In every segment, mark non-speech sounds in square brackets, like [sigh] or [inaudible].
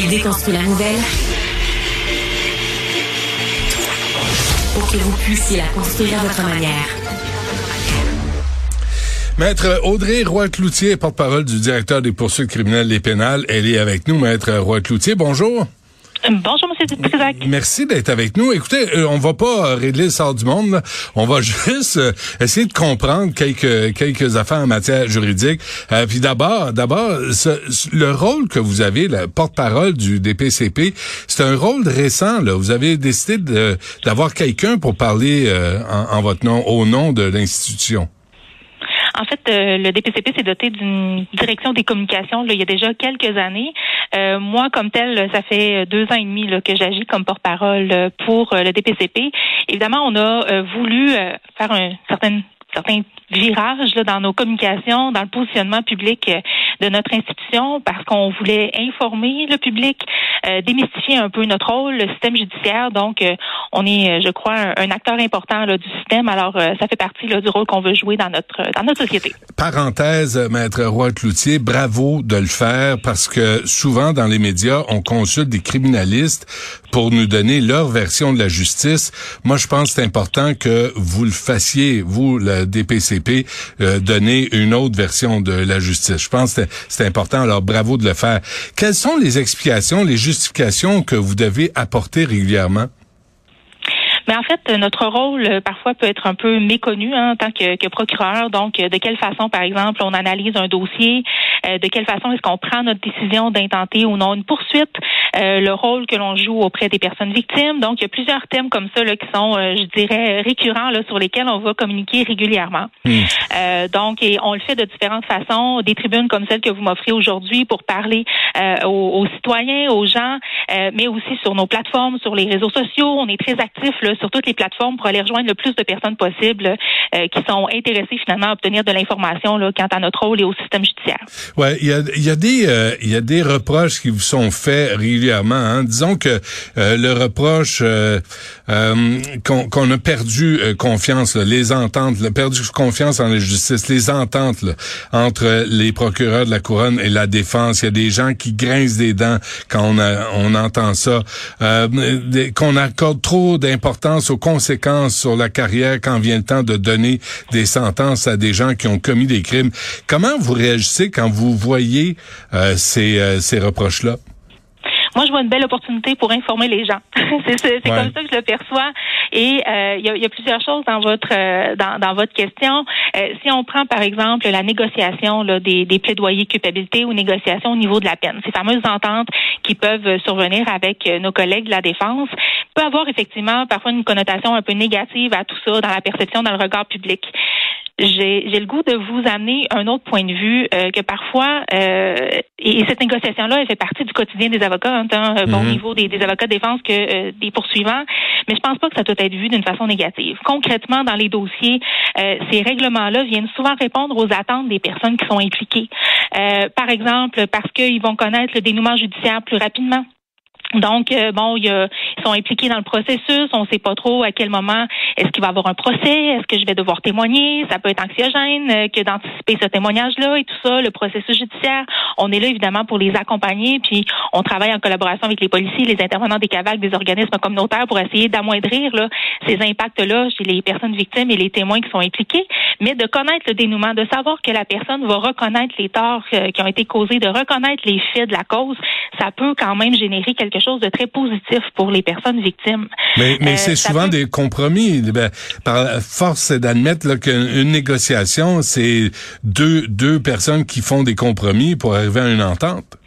Il déconstruit la nouvelle pour que vous puissiez la construire à votre manière. Maître Audrey Roy-Cloutier, porte-parole du directeur des poursuites criminelles et pénales, elle est avec nous. Maître Roy-Cloutier, bonjour. Bonjour, Monsieur Trisac. Merci d'être avec nous. Écoutez, euh, on va pas régler le sort du monde. On va [laughs] juste euh, essayer de comprendre quelques quelques affaires en matière juridique. Euh, puis d'abord, d'abord, le rôle que vous avez, le porte-parole du DPCP, c'est un rôle récent. Là. Vous avez décidé d'avoir quelqu'un pour parler euh, en votre nom, au nom de l'institution. En fait, euh, le DPCP s'est doté d'une direction des communications là, il y a déjà quelques années. Euh, moi, comme tel, ça fait deux ans et demi là, que j'agis comme porte-parole euh, pour euh, le DPCP. Évidemment, on a euh, voulu euh, faire un certain certains virages là, dans nos communications, dans le positionnement public euh, de notre institution, parce qu'on voulait informer le public, euh, démystifier un peu notre rôle, le système judiciaire. Donc, euh, on est, euh, je crois, un, acteur important là, du système. Alors, euh, ça fait partie là, du rôle qu'on veut jouer dans notre dans notre société. Parenthèse, Maître Roy-Cloutier, bravo de le faire parce que souvent dans les médias, on consulte des criminalistes pour nous donner leur version de la justice. Moi, je pense que c'est important que vous le fassiez, vous, le Euh, donner une autre version de la justice. Je pense que c'est- important, alors bravo de le faire. Quelles sont les explications, les justifications que vous devez apporter régulièrement? Mais en fait, notre rôle euh, parfois peut être un peu méconnu hein, en tant que, que procureur. Donc, euh, de quelle façon, par exemple, on analyse un dossier, euh, de quelle façon est-ce qu'on prend notre décision d'intenter ou non une poursuite, euh, le rôle que l'on joue auprès des personnes victimes. Donc, il y a plusieurs thèmes comme ça là, qui sont, euh, je dirais, récurrents là, sur lesquels on va communiquer régulièrement. Euh, donc, et on le fait de différentes façons, des tribunes comme celle que vous m'offrez aujourd'hui pour parler euh, aux, aux citoyens, aux gens, euh, mais aussi sur nos plateformes, sur les réseaux sociaux. On est très actifs là, sur toutes les plateformes pour aller rejoindre le plus de personnes possible euh, qui sont intéressées finalement à obtenir de l'information là, quant à notre rôle et au système judiciaire. Ouais, il y a, y a des euh, y a des reproches qui vous sont faits régulièrement. Hein. Disons que euh, le reproche euh, euh, qu'on qu'on a perdu euh, confiance, là, les ententes, perdu confiance en la justice, les ententes là, entre les procureurs de la couronne et la défense. Il y a des gens qui grincent des dents quand on, a- on entend ça, des- qu'on accorde trop d'importance aux conséquences sur la carrière quand vient le temps de donner des sentences à des gens qui ont commis des crimes. Comment vous réagissez quand vous voyez euh, ces, euh, ces reproches-là? Moi, je vois une belle opportunité pour informer les gens. [laughs] c'est Ouais. comme ça que je le perçois. Et euh, il y, a, y a plusieurs choses dans votre euh, dans, dans votre question. Euh, si on prend par exemple la négociation là, des, des plaidoyers culpabilité ou négociation au niveau de la peine, ces fameuses ententes qui peuvent survenir avec nos collègues de la défense, peut avoir effectivement parfois une connotation un peu négative à tout ça dans la perception, dans le regard public j'ai j'ai le goût de vous amener un autre point de vue euh, que parfois euh, et, et cette négociation là elle fait partie du quotidien des avocats hein, tant euh, bon Mhm. niveau des, des avocats de défense que euh, des poursuivants mais je pense pas que ça doit être vu d'une façon négative. Concrètement dans les dossiers euh, ces règlements là viennent souvent répondre aux attentes des personnes qui sont impliquées. Euh, par exemple parce qu'ils vont connaître le dénouement judiciaire plus rapidement donc, euh, bon, ils sont impliqués dans le processus. On ne sait pas trop à quel moment est-ce qu'il va y avoir un procès, est-ce que je vais devoir témoigner. Ça peut être anxiogène euh, que d'anticiper ce témoignage-là et tout ça, le processus judiciaire. On est là évidemment pour les accompagner, puis on travaille en collaboration avec les policiers, les intervenants des CAVAC, des organismes communautaires pour essayer d'amoindrir ces impacts-là chez les personnes victimes et les témoins qui sont impliqués, mais de connaître le dénouement, de savoir que la personne va reconnaître les torts euh, qui ont été causés, de reconnaître les faits de la cause, ça peut quand même générer quelque chose de très positif pour les personnes victimes. Mais, mais Euh, c'est souvent peut- des compromis. Ben, par force d'admettre qu'une négociation, c'est deux, deux personnes qui font des compromis pour arriver à une entente.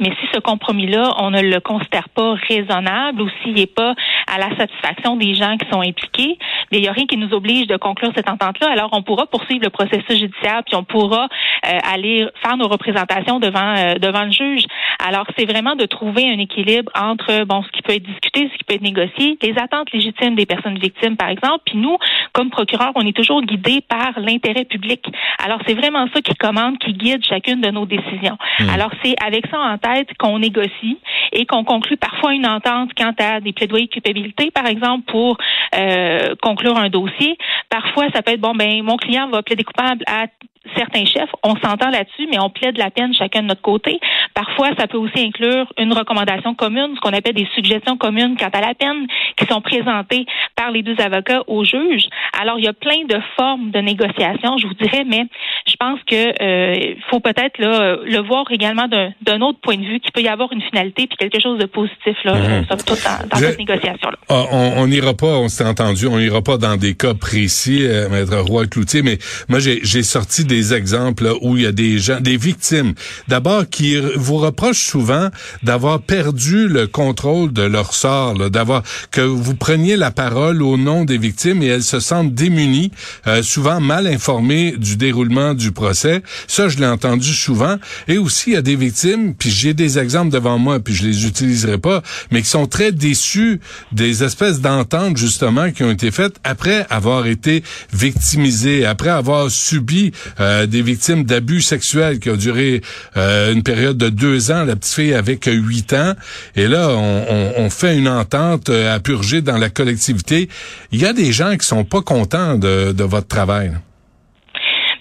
Mais si ce compromis-là, on ne le considère pas raisonnable ou s'il n'est pas à la satisfaction des gens qui sont impliqués, il n'y a rien qui nous oblige de conclure cette entente-là. Alors, on pourra poursuivre le processus judiciaire, puis on pourra euh, aller faire nos représentations devant euh, devant le juge. Alors, c'est vraiment de trouver un équilibre entre bon ce qui peut être discuté, ce qui peut être négocié, les attentes légitimes des personnes victimes, par exemple. Puis nous, comme procureur, on est toujours guidés par l'intérêt public. Alors, c'est vraiment ça qui commande, qui guide chacune de nos décisions. Mmh. Alors, c'est avec ça en tête qu'on négocie et qu'on conclut parfois une entente quant à des plaidoyers de culpabilité, par exemple, pour euh, conclure un dossier. Parfois, ça peut être bon, ben mon client va plaider coupable à certains chefs, on s'entend là-dessus, mais on plaide la peine chacun de notre côté. Parfois, ça peut aussi inclure une recommandation commune, ce qu'on appelle des suggestions communes quant à la peine, qui sont présentées par les deux avocats au juge. Alors, il y a plein de formes de négociation, je vous dirais, mais pense que euh, faut peut-être le voir également d'un autre point de vue, qu'il peut y avoir une finalité puis quelque chose de positif là, mmh. tout dans, dans cette négociation-là. Ah, on n'ira pas, on s'est entendu, on n'ira pas dans des cas précis, euh, Maître Roy-Cloutier, mais moi, j'ai sorti des exemples où il y a des gens, des victimes, d'abord qui vous reprochent souvent d'avoir perdu le contrôle de leur sort, d'avoir que vous preniez la parole au nom des victimes et elles se sentent démunies, euh, souvent mal informées du déroulement du procès. Ça, je l'ai entendu souvent. Et aussi, il y a des victimes, puis j'ai des exemples devant moi, puis je les utiliserai pas, mais qui sont très déçus des espèces d'ententes justement qui ont été faites après avoir été victimisées, après avoir subi euh, des victimes d'abus sexuels qui ont duré euh, une période de deux ans. La petite fille que huit ans. Et là, on, on, fait une entente euh, à purger dans la collectivité. Il y a des gens qui sont pas contents de, de votre travail.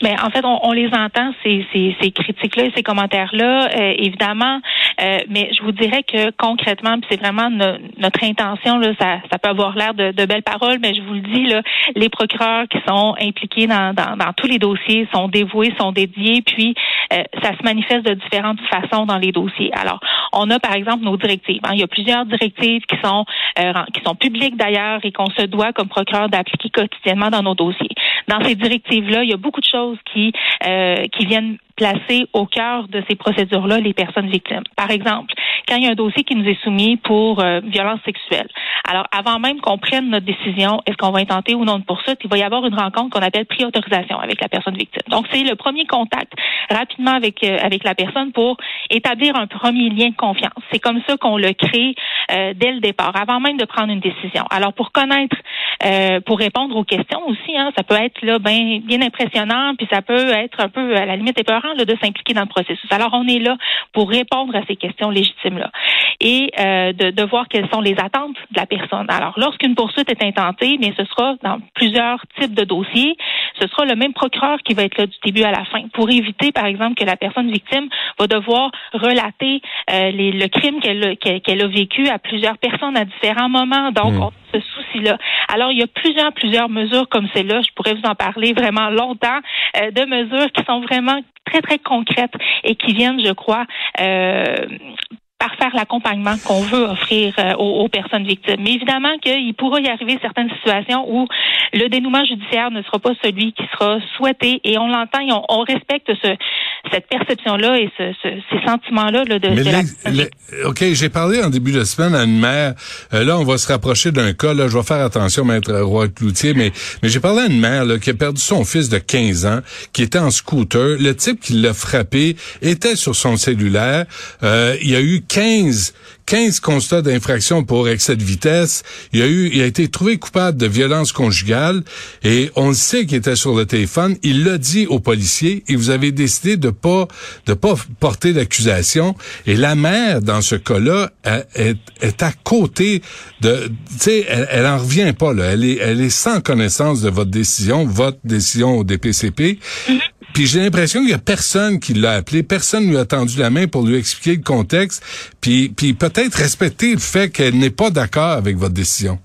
Mais en fait, on, on les entend ces, ces, ces critiques-là et ces commentaires-là, euh, évidemment. Euh, mais je vous dirais que concrètement, c'est vraiment notre intention. Là, ça, ça peut avoir l'air de, de, belles paroles, mais je vous le dis, là, les procureurs qui sont impliqués dans, dans, dans tous les dossiers sont dévoués, sont dédiés, puis euh, ça se manifeste de différentes façons dans les dossiers. Alors, on a par exemple nos directives. Hein. Il y a plusieurs directives qui sont qui sont publiques d'ailleurs et qu'on se doit comme procureur d'appliquer quotidiennement dans nos dossiers. Dans ces directives-là, il y a beaucoup de choses qui, euh, qui viennent placer au cœur de ces procédures-là les personnes victimes. Par exemple, quand il y a un dossier qui nous est soumis pour euh, violence sexuelle, alors avant même qu'on prenne notre décision, est-ce qu'on va intenter ou non de poursuite, il va y avoir une rencontre qu'on appelle pré-autorisation avec la personne victime. Donc c'est le premier contact rapidement avec euh, avec la personne pour établir un premier lien de confiance. C'est comme ça qu'on le crée euh, dès le départ, avant même de prendre une décision. Alors pour connaître, pour répondre aux questions aussi, hein, ça peut être là bien bien impressionnant, puis ça peut être un peu à la limite épeurant de s'impliquer dans le processus. Alors, on est là pour répondre à ces questions légitimes-là et euh, de, de, voir quelles sont les attentes de la personne. Alors, lorsqu'une poursuite est intentée, mais ce sera dans plusieurs types de dossiers, ce sera le même procureur qui va être là du début à la fin pour éviter, par exemple, que la personne victime va devoir relater euh, le crime qu'elle a vécu plusieurs personnes à différents moments. Donc, hmm. on ce souci-là. Alors, il y a plusieurs, plusieurs mesures comme celle-là. Je pourrais vous en parler vraiment longtemps euh, de mesures qui sont vraiment très, très concrètes et qui viennent, je crois, euh, par faire l'accompagnement qu'on veut offrir euh, aux, personnes victimes. Mais évidemment qu'il pourra y arriver certaines situations où le dénouement judiciaire ne sera pas celui qui sera souhaité et on l'entend et on, respecte ce, cette perception-là et ce, ces sentiments-là là, de, Mais OK, j'ai parlé en début de semaine à une mère. Euh, là, on va se rapprocher d'un cas. Là, je vais faire attention, maître Roy-Cloutier, mais, mais j'ai parlé à une mère là, qui a perdu son fils de 15 ans, qui était en scooter. Le type qui l'a frappé était sur son cellulaire. Euh, il y a eu 15, 15 constats d'infraction pour excès de vitesse. Il a eu, il a été trouvé coupable de violence conjugale et on le sait qu'il était sur le téléphone. Il l'a dit aux policiers et vous avez décidé de pas, de pas porter d'accusation. Et la mère, dans ce cas-là, est, est, à côté de, tu sais, elle, elle en revient pas, là. Elle est, elle est sans connaissance de votre décision, votre décision au DPCP. Puis j'ai l'impression qu'il y a personne qui l'a appelé, personne lui a tendu la main pour lui expliquer le contexte, puis, puis peut-être respecter le fait qu'elle n'est pas d'accord avec votre décision.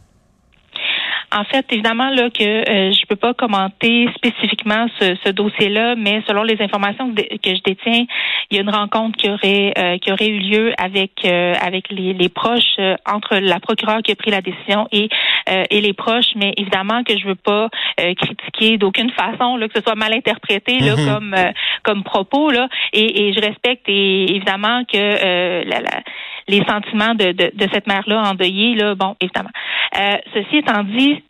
En fait, évidemment là que euh, je peux pas commenter spécifiquement ce, ce dossier-là, mais selon les informations que, que, je détiens, il y a une rencontre qui aurait euh, qui aurait eu lieu avec euh, avec les, les proches entre la procureure qui a pris la décision et et les proches, mais évidemment que je veux pas critiquer d'aucune façon là que ce soit mal interprété là mm-hmm. comme comme propos là, et, et je respecte et, évidemment que la, la les sentiments de, de, de cette mère-là endeuillée, là, bon, évidemment. Euh, ceci étant dit,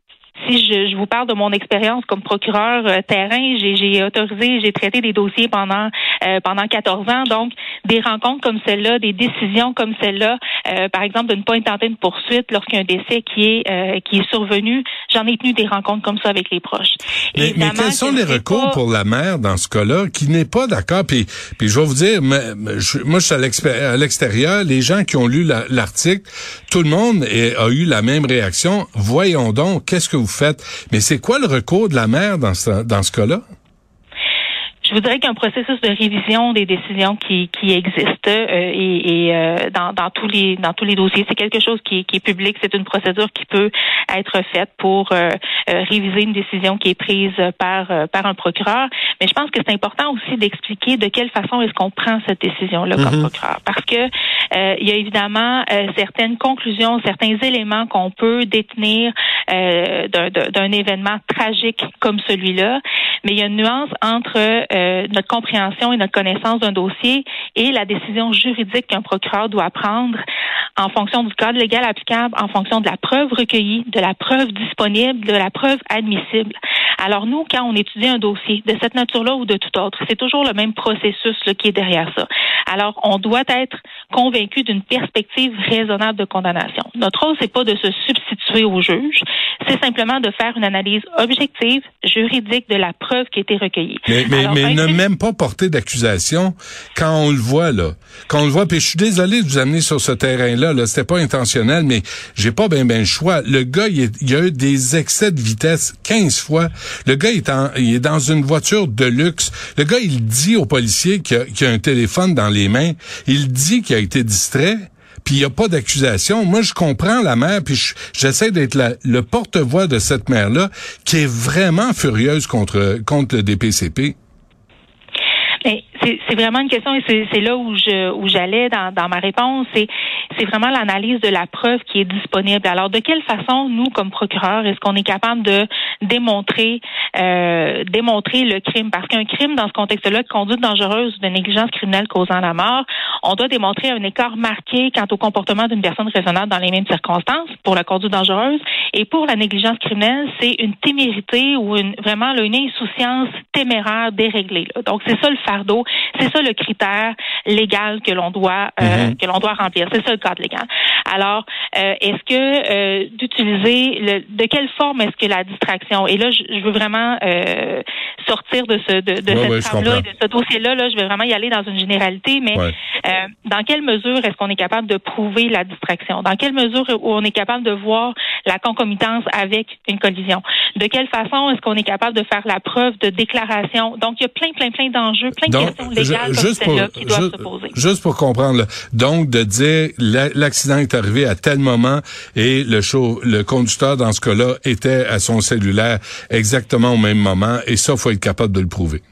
si je, je, vous parle de mon expérience comme procureur euh, terrain, j'ai autorisé, j'ai traité des dossiers pendant euh, pendant 14 ans. Donc, des rencontres comme celle-là, des décisions comme celle-là, euh, par exemple, de ne pas intenter une poursuite lorsqu'il y a un décès qui est qui est survenu. J'en ai tenu des rencontres comme ça avec les proches. Mais, mais quels sont les recours pour la mère dans ce cas-là qui n'est pas d'accord? Puis, puis je vais vous dire, moi, je suis à l'extérieur. Les gens qui ont lu l'article, tout le monde a eu la même réaction. Voyons donc, qu'est-ce que vous Mais c'est quoi le recours de la mère dans ce, dans ce cas-là? Je voudrais qu'un processus de révision des décisions qui, qui existe euh, et, et euh, dans, dans, tous les dans tous les dossiers, c'est quelque chose qui, qui est public. C'est une procédure qui peut être faite pour euh, réviser une décision qui est prise par par un procureur. Mais je pense que c'est important aussi d'expliquer de quelle façon est-ce qu'on prend cette décision-là comme mm-hmm. procureur, parce que il y a évidemment certaines conclusions, certains éléments qu'on peut détenir d'un événement tragique comme celui-là, mais il y a une nuance entre euh, notre compréhension et notre connaissance d'un dossier et la décision juridique qu'un procureur doit prendre en fonction du cadre légal applicable, en fonction de la preuve recueillie, de la preuve disponible, de la preuve admissible. Alors nous, quand on étudie un dossier de cette nature-là ou de tout autre, c'est toujours le même processus qui est derrière ça. Alors on doit être convaincu d'une perspective raisonnable de condamnation. Notre rôle, c'est pas de se substituer au juge, c'est simplement de faire une analyse objective, juridique de la preuve qui a été recueillie. Mais, mais, ne même pas porter d'accusation quand on le voit là. Quand on le voit, puis je suis désolé de vous amener sur ce terrain-là, là, c'était pas intentionnel, mais j'ai pas bien ben le choix. Le gars, il, y a eu des excès de vitesse 15 fois. Le gars, il est, il est dans une voiture de luxe. Le gars, il dit au policier qu'il a, a un téléphone dans les mains. Il dit qu'il a été distrait puis il n'y a pas d'accusation. Moi, je comprends la mère, puis j'essaie d'être le porte-voix de cette mère-là, qui est vraiment furieuse contre, contre le DPCP. C'est vraiment une question et c'est là où je où j'allais dans, dans ma réponse. C'est c'est vraiment l'analyse de la preuve qui est disponible. Alors, de quelle façon, nous, comme procureurs, est-ce qu'on est capable de démontrer euh, démontrer le crime? Parce qu'un crime, dans ce contexte-là, de conduite dangereuse ou de négligence criminelle causant la mort, on doit démontrer un écart marqué quant au comportement d'une personne raisonnable dans les mêmes circonstances pour la conduite dangereuse. Et pour la négligence criminelle, c'est une témérité ou une, vraiment une insouciance téméraire déréglée. Donc, c'est ça le fardeau, c'est ça le critère légal que l'on doit euh, mm-hmm. que l'on doit remplir. C'est ça cadre légal. Alors, euh, est-ce que euh, d'utiliser le, de quelle forme est-ce que la distraction? Et là, je, veux vraiment euh, sortir de ce de, de cette trame-là et de ce dossier-là. Là, je vais vraiment y aller dans une généralité, mais dans quelle mesure est-ce qu'on est capable de prouver la distraction? Dans quelle mesure on est capable de voir la concomitance avec une collision? De quelle façon est-ce qu'on est capable de faire la preuve de déclaration? Donc, il y a plein, plein, plein d'enjeux, plein de questions légales comme celle-là qui doivent se poser. Juste pour comprendre, donc de dire l'accident est arrivé à tel moment et le, show, le conducteur, dans ce cas-là, était à son cellulaire exactement au même moment. Et ça, faut être capable de le prouver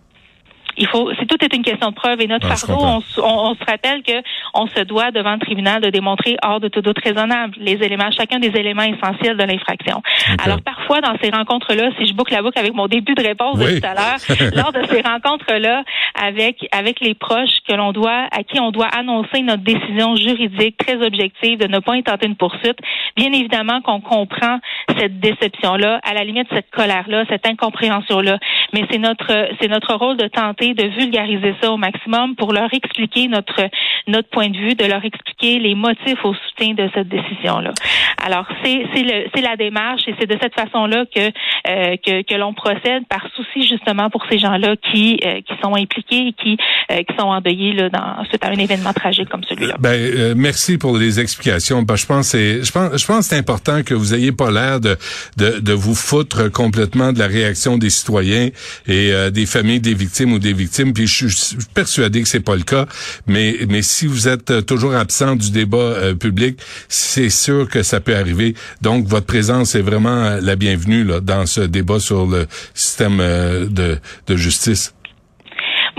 il faut, c'est tout est une question de preuve et notre ah, fardeau, on, on, se rappelle que on se doit devant le tribunal de démontrer hors de tout doute raisonnable les éléments, chacun des éléments essentiels de l'infraction. Alors parfois dans ces rencontres-là, si je boucle la boucle avec mon début de réponse de tout à l'heure, [laughs] lors de ces rencontres-là avec avec les proches que l'on doit, à qui on doit annoncer notre décision juridique très objective de ne pas intenter une poursuite, bien évidemment qu'on comprend cette déception-là, à la limite cette colère-là, cette incompréhension-là, mais c'est notre c'est notre rôle de tenter de vulgariser ça au maximum pour leur expliquer notre notre point de vue, de leur expliquer les motifs au soutien de cette décision-là. Alors c'est c'est c'est la démarche et c'est de cette façon-là que euh, que, que l'on procède par souci justement pour ces gens-là qui euh, qui sont impliqués et qui euh, qui sont endeuillés là dans suite à un événement tragique comme celui-là. Ben merci pour les explications. Ben, je pense c'est je pense je pense c'est important que vous ayez pas l'air de, de de vous foutre complètement de la réaction des citoyens et des familles des victimes ou des victimes. Puis je suis persuadé que c'est pas le cas. Mais mais si vous êtes toujours absent du débat public, c'est sûr que ça peut arriver. Donc votre présence est vraiment la bienvenue là, dans ce débat sur le système de, de justice.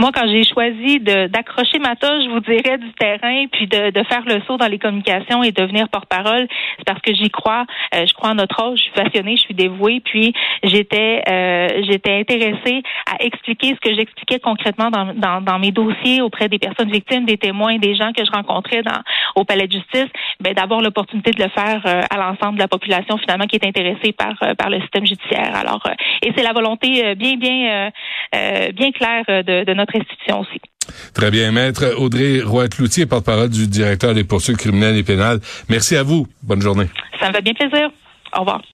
Moi, quand j'ai choisi d'accrocher ma toche, je vous dirais, du terrain, puis de, de, faire le saut dans les communications et devenir porte-parole, c'est parce que j'y crois. Euh, je crois en notre âge, je suis passionnée, je suis dévouée, puis j'étais euh, j'étais intéressée à expliquer ce que j'expliquais concrètement dans, dans, dans, mes dossiers auprès des personnes victimes, des témoins, des gens que je rencontrais dans, au palais de justice, ben, d'avoir l'opportunité de le faire euh, à l'ensemble de la population finalement qui est intéressée par, par le système judiciaire. Alors, et c'est la volonté bien, bien, bien claire de, de notre institution aussi. Très bien, maître Audrey Roy-Cloutier, porte-parole du directeur des poursuites criminelles et pénales. Merci à vous. Bonne journée. Ça me fait bien plaisir. Au revoir.